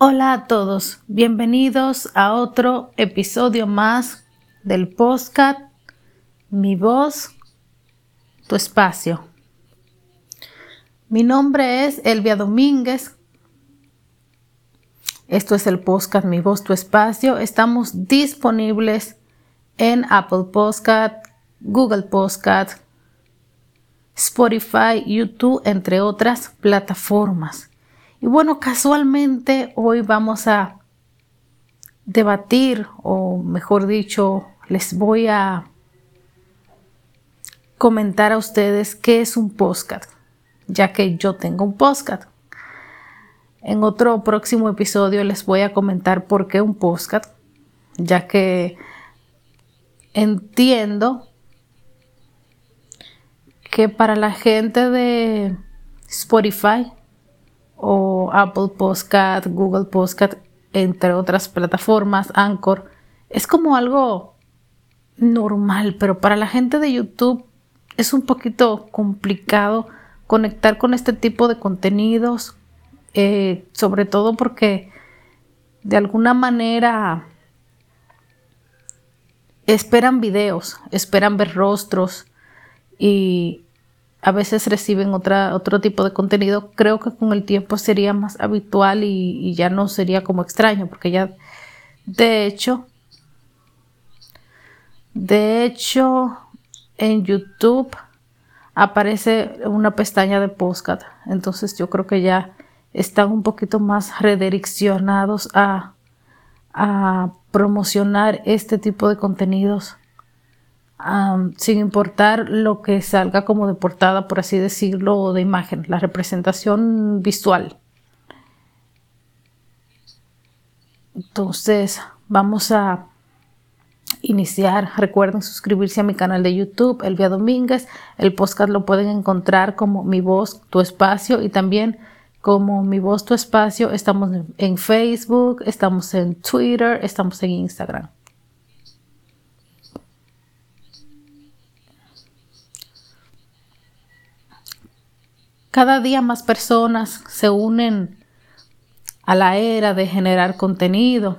Hola a todos, bienvenidos a otro episodio más del podcast Mi voz, tu espacio. Mi nombre es Elvia Domínguez. Esto es el podcast Mi voz, tu espacio. Estamos disponibles en Apple Podcast, Google Podcast, Spotify, YouTube, entre otras plataformas. Y bueno, casualmente hoy vamos a debatir, o mejor dicho, les voy a comentar a ustedes qué es un podcast, ya que yo tengo un podcast. En otro próximo episodio les voy a comentar por qué un podcast, ya que entiendo que para la gente de Spotify o Apple Podcast, Google Podcast, entre otras plataformas, Anchor, es como algo normal, pero para la gente de YouTube es un poquito complicado conectar con este tipo de contenidos, eh, sobre todo porque de alguna manera esperan videos, esperan ver rostros y a veces reciben otra, otro tipo de contenido, creo que con el tiempo sería más habitual y, ya no sería como extraño, porque ya, de hecho, de hecho, en YouTube aparece una pestaña de podcast, entonces yo creo que ya están un poquito más redireccionados a, a promocionar este tipo de contenidos sin importar lo que salga como de portada, por así decirlo, o de imagen, la representación visual. Entonces, vamos a iniciar. Recuerden suscribirse a mi canal de YouTube, Elvia Domínguez. El podcast lo pueden encontrar como Mi Voz, Tu Espacio y también como Mi Voz, Tu Espacio. Estamos en Facebook, estamos en Twitter, estamos en Instagram. Cada día más personas se unen a la era de generar contenido.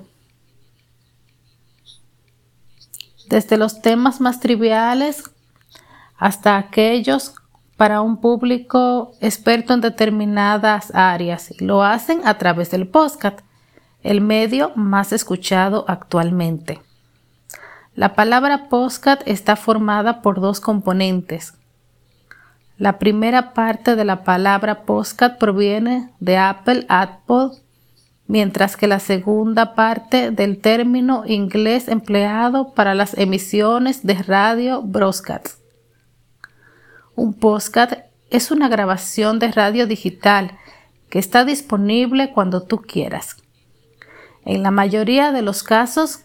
Desde los temas más triviales hasta aquellos para un público experto en determinadas áreas lo hacen a través del podcast, el medio más escuchado actualmente. La palabra podcast está formada por dos componentes, la primera parte de la palabra postcat proviene de Apple Apple, mientras que la segunda parte del término inglés empleado para las emisiones de radio broadcast. Un postcat es una grabación de radio digital que está disponible cuando tú quieras. En la mayoría de los casos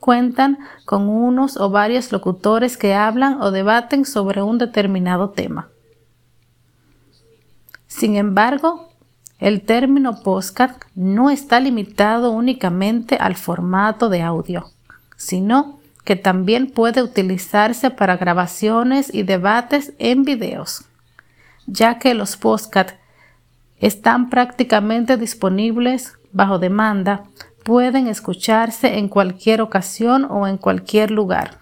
cuentan con unos o varios locutores que hablan o debaten sobre un determinado tema. Sin embargo, el término postcard no está limitado únicamente al formato de audio, sino que también puede utilizarse para grabaciones y debates en videos, ya que los postcards están prácticamente disponibles bajo demanda, pueden escucharse en cualquier ocasión o en cualquier lugar.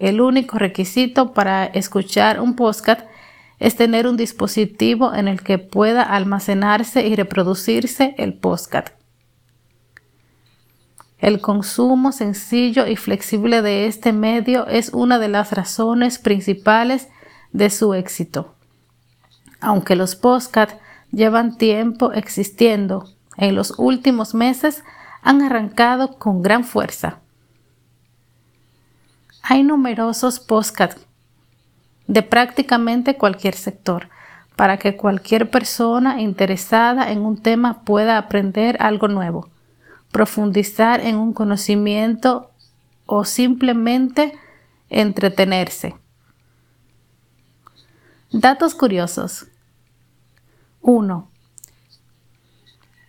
El único requisito para escuchar un podcast es tener un dispositivo en el que pueda almacenarse y reproducirse el postcat. El consumo sencillo y flexible de este medio es una de las razones principales de su éxito. Aunque los postcat llevan tiempo existiendo, en los últimos meses han arrancado con gran fuerza. Hay numerosos postcat de prácticamente cualquier sector, para que cualquier persona interesada en un tema pueda aprender algo nuevo, profundizar en un conocimiento o simplemente entretenerse. Datos curiosos. 1.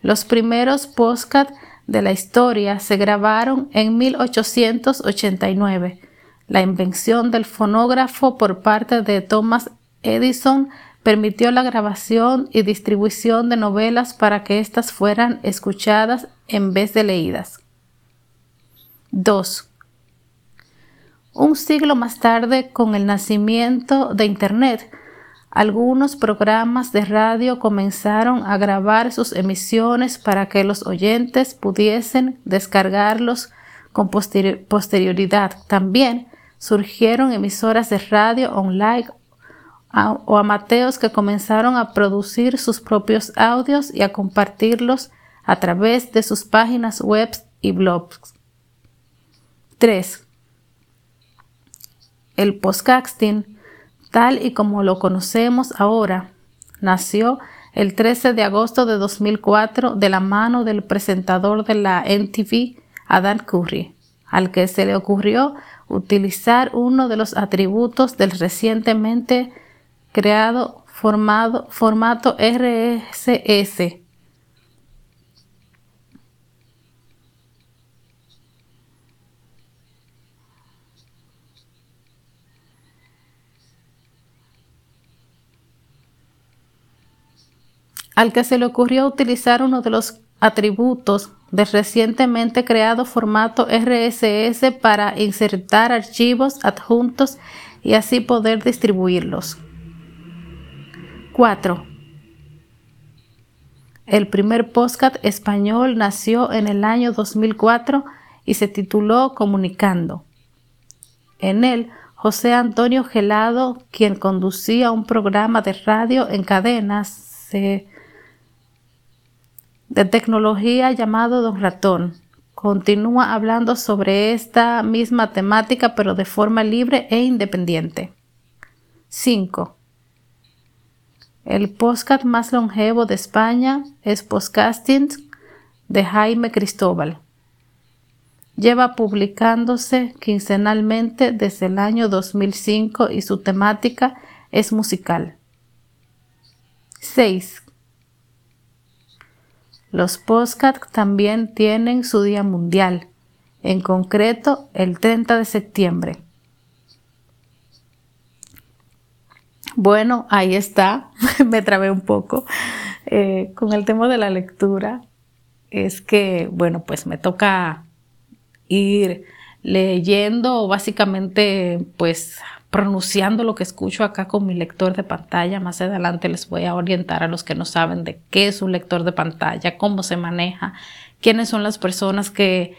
Los primeros podcasts de la historia se grabaron en 1889 la invención del fonógrafo por parte de Thomas Edison permitió la grabación y distribución de novelas para que éstas fueran escuchadas en vez de leídas. 2. Un siglo más tarde, con el nacimiento de Internet, algunos programas de radio comenzaron a grabar sus emisiones para que los oyentes pudiesen descargarlos con posterioridad. También surgieron emisoras de radio online o amateos que comenzaron a producir sus propios audios y a compartirlos a través de sus páginas web y blogs. 3. El podcasting, tal y como lo conocemos ahora, nació el 13 de agosto de 2004 de la mano del presentador de la NTV, Adam Curry, al que se le ocurrió utilizar uno de los atributos del recientemente creado formado, formato RSS al que se le ocurrió utilizar uno de los atributos del recientemente creado formato RSS para insertar archivos adjuntos y así poder distribuirlos. 4. El primer podcast español nació en el año 2004 y se tituló Comunicando. En él, José Antonio Gelado, quien conducía un programa de radio en cadenas, se de tecnología llamado Don Ratón. Continúa hablando sobre esta misma temática pero de forma libre e independiente. 5. El podcast más longevo de España es Podcasting de Jaime Cristóbal. Lleva publicándose quincenalmente desde el año 2005 y su temática es musical. 6. Los podcasts también tienen su día mundial, en concreto el 30 de septiembre. Bueno, ahí está, me trabé un poco eh, con el tema de la lectura. Es que, bueno, pues me toca ir leyendo básicamente pues pronunciando lo que escucho acá con mi lector de pantalla. Más adelante les voy a orientar a los que no saben de qué es un lector de pantalla, cómo se maneja, quiénes son las personas que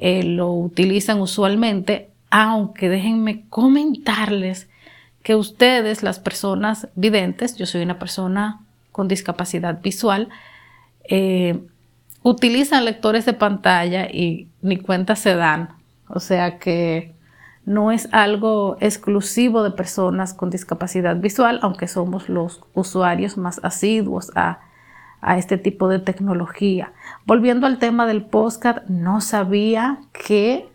eh, lo utilizan usualmente, aunque déjenme comentarles que ustedes, las personas videntes, yo soy una persona con discapacidad visual, eh, utilizan lectores de pantalla y ni cuenta se dan. O sea que no es algo exclusivo de personas con discapacidad visual, aunque somos los usuarios más asiduos a, este tipo de tecnología. Volviendo al tema del postcard, no sabía que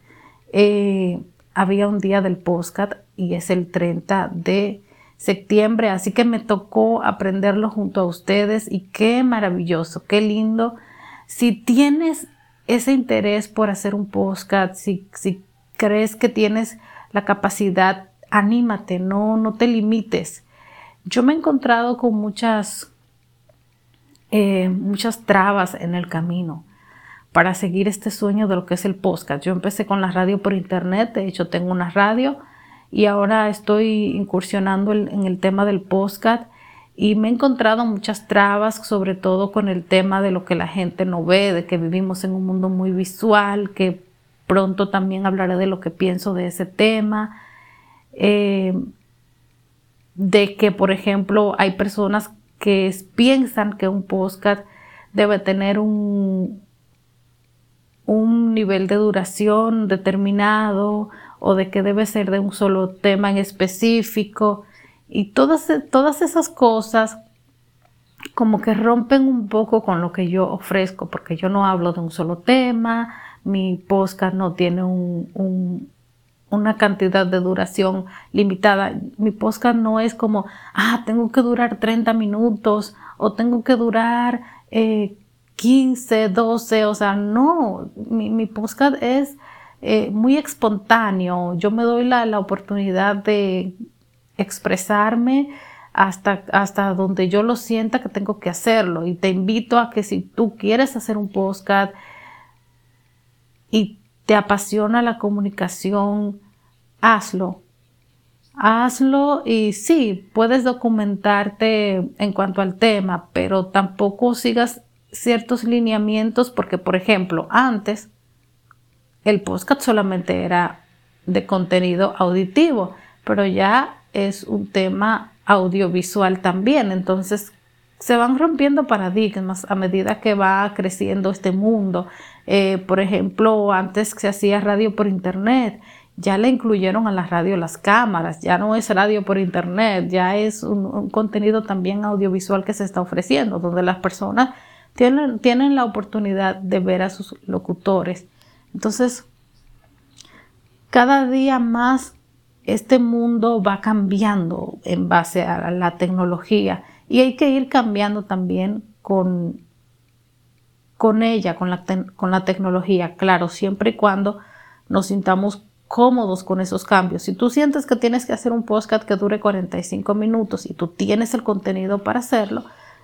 eh, había un día del postcard y es el 30 de septiembre, así que me tocó aprenderlo junto a ustedes y qué maravilloso, qué lindo. Si tienes ese interés por hacer un postcard, si, si crees que tienes la capacidad, anímate, no, no te limites. Yo me he encontrado con muchas, eh, muchas trabas en el camino para seguir este sueño de lo que es el podcast. Yo empecé con la radio por internet, de hecho tengo una radio y ahora estoy incursionando en el tema del podcast y me he encontrado muchas trabas, sobre todo con el tema de lo que la gente no ve, de que vivimos en un mundo muy visual, que Pronto también hablaré de lo que pienso de ese tema. Eh, de que, por ejemplo, hay personas que piensan que un podcast debe tener un, un nivel de duración determinado o de que debe ser de un solo tema en específico. Y todas, todas esas cosas como que rompen un poco con lo que yo ofrezco, porque yo no hablo de un solo tema, mi podcast no tiene una cantidad de duración limitada. Mi podcast no es como, ah, tengo que durar 30 minutos o tengo que durar 15, eh, 12, o sea, no, mi, mi podcast es eh, muy espontáneo. Yo me doy la, la oportunidad de expresarme hasta, hasta donde yo lo sienta que tengo que hacerlo. Y te invito a que si tú quieres hacer un podcast y te apasiona la comunicación, hazlo. Hazlo y sí, puedes documentarte en cuanto al tema, pero tampoco sigas ciertos lineamientos porque, por ejemplo, antes el podcast solamente era de contenido auditivo, pero ya es un tema audiovisual también. Entonces, se van rompiendo paradigmas a medida que va creciendo este mundo. Eh, por ejemplo, antes se hacía radio por internet, ya le incluyeron a la radio las cámaras, ya no es radio por internet, ya es un, contenido también audiovisual que se está ofreciendo, donde las personas tienen, tienen la oportunidad de ver a sus locutores. Entonces, cada día más este mundo va cambiando en base a la tecnología y hay que ir cambiando también con, con ella, con la, con la tecnología, claro, siempre y cuando nos sintamos cómodos con esos cambios. Si tú sientes que tienes que hacer un podcast que dure 45 minutos y tú tienes el contenido para hacerlo,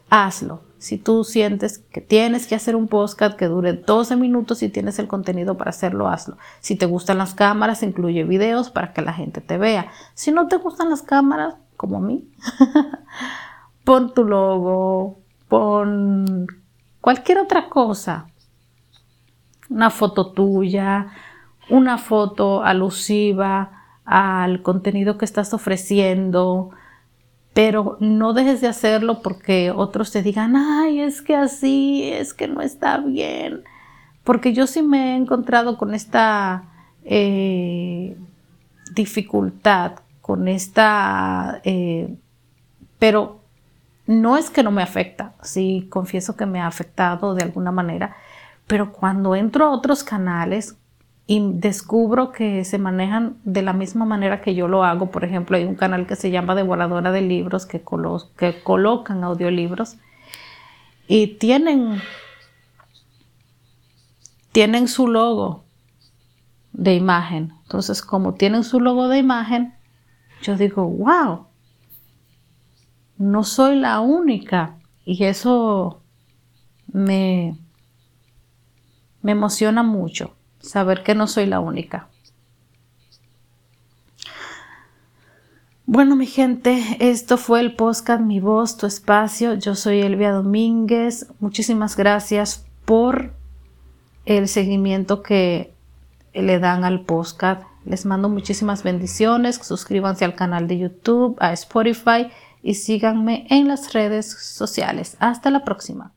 hazlo. Si tú sientes que tienes que hacer un podcast que dure 12 minutos y tienes el contenido para hacerlo, hazlo. Si te gustan las cámaras, incluye videos para que la gente te vea. Si no te gustan las cámaras, como a mí, pon tu logo, pon cualquier otra cosa. Una foto tuya, una foto alusiva al contenido que estás ofreciendo, pero no dejes de hacerlo porque otros te digan, ay, es que así, es que no está bien. Porque yo sí me he encontrado con esta eh, dificultad, con esta, eh, pero no es que no me afecta, sí, confieso que me ha afectado de alguna manera, pero cuando entro a otros canales, y descubro que se manejan de la misma manera que yo lo hago. Por ejemplo, hay un canal que se llama Devoradora de Libros que, que colocan audiolibros y tienen, tienen su logo de imagen. Entonces, como tienen su logo de imagen, yo digo, wow, no soy la única. Y eso me, me emociona mucho saber que no soy la única. Bueno, mi gente, esto fue el podcast Mi Voz, Tu Espacio. Yo soy Elvia Domínguez. Muchísimas gracias por el seguimiento que le dan al podcast. Les mando muchísimas bendiciones. Suscríbanse al canal de YouTube, a Spotify y síganme en las redes sociales. Hasta la próxima.